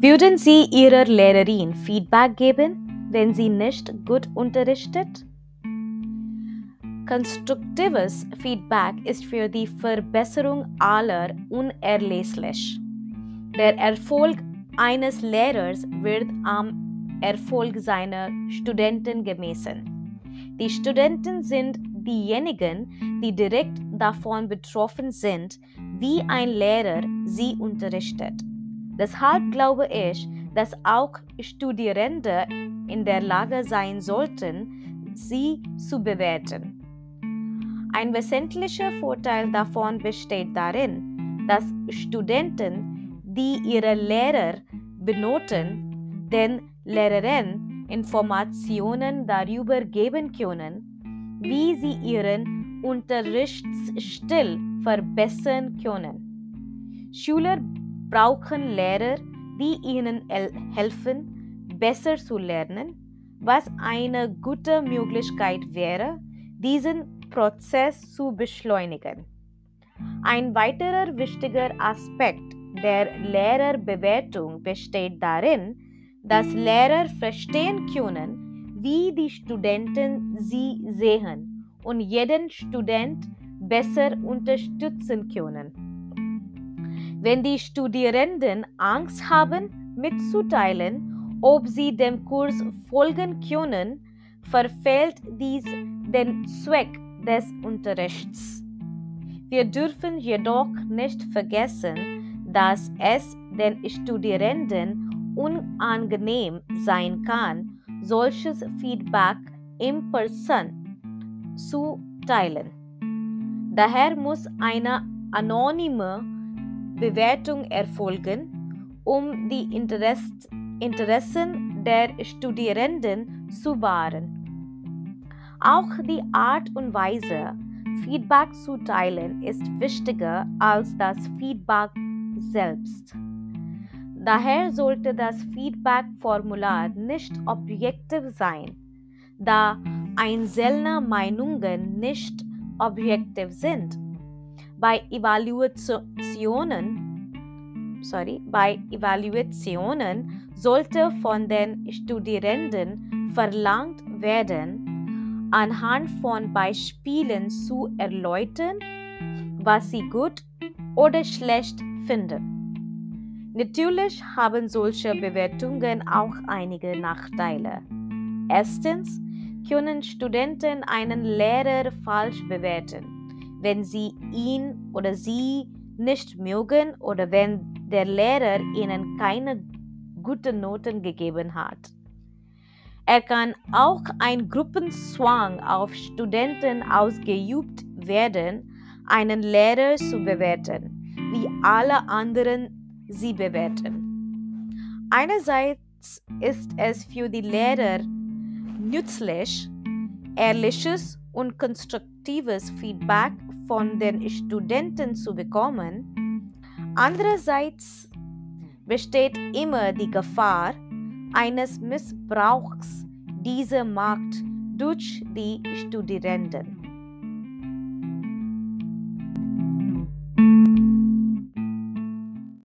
Würden Sie Ihrer Lehrerin Feedback geben, wenn sie nicht gut unterrichtet? Konstruktives Feedback ist für die Verbesserung aller unerlässlich. Der Erfolg eines Lehrers wird am Erfolg seiner Studenten gemessen. Die Studenten sind diejenigen, die direkt davon betroffen sind, wie ein Lehrer sie unterrichtet. Deshalb glaube ich, dass auch Studierende in der Lage sein sollten, sie zu bewerten. Ein wesentlicher Vorteil davon besteht darin, dass Studenten, die ihre Lehrer benoten, den Lehrerinnen Informationen darüber geben können, wie sie ihren Unterrichtsstil verbessern können. Schüler brauchen Lehrer, die ihnen helfen, besser zu lernen, was eine gute Möglichkeit wäre, diesen Prozess zu beschleunigen. Ein weiterer wichtiger Aspekt der Lehrerbewertung besteht darin, dass Lehrer verstehen können, wie die Studenten sie sehen und jeden Student besser unterstützen können. Wenn die Studierenden Angst haben, mitzuteilen, ob sie dem Kurs folgen können, verfehlt dies den Zweck des Unterrichts. Wir dürfen jedoch nicht vergessen, dass es den Studierenden unangenehm sein kann, solches Feedback im Person zu teilen. Daher muss eine anonyme Bewertung erfolgen, um die Interessen der Studierenden zu wahren. Auch die Art und Weise, Feedback zu teilen, ist wichtiger als das Feedback selbst. Daher sollte das Feedback-Formular nicht objektiv sein, da einzelne Meinungen nicht objektiv sind. Bei Evaluationen, sorry, bei Evaluationen sollte von den Studierenden verlangt werden, anhand von Beispielen zu erläutern, was sie gut oder schlecht finden. Natürlich haben solche Bewertungen auch einige Nachteile. Erstens können Studenten einen Lehrer falsch bewerten wenn sie ihn oder sie nicht mögen oder wenn der Lehrer ihnen keine guten Noten gegeben hat. Er kann auch ein Gruppenzwang auf Studenten ausgeübt werden, einen Lehrer zu bewerten, wie alle anderen sie bewerten. Einerseits ist es für die Lehrer nützlich, ehrliches und konstruktives Feedback von den Studenten zu bekommen. Andererseits besteht immer die Gefahr eines Missbrauchs dieser Macht durch die Studierenden.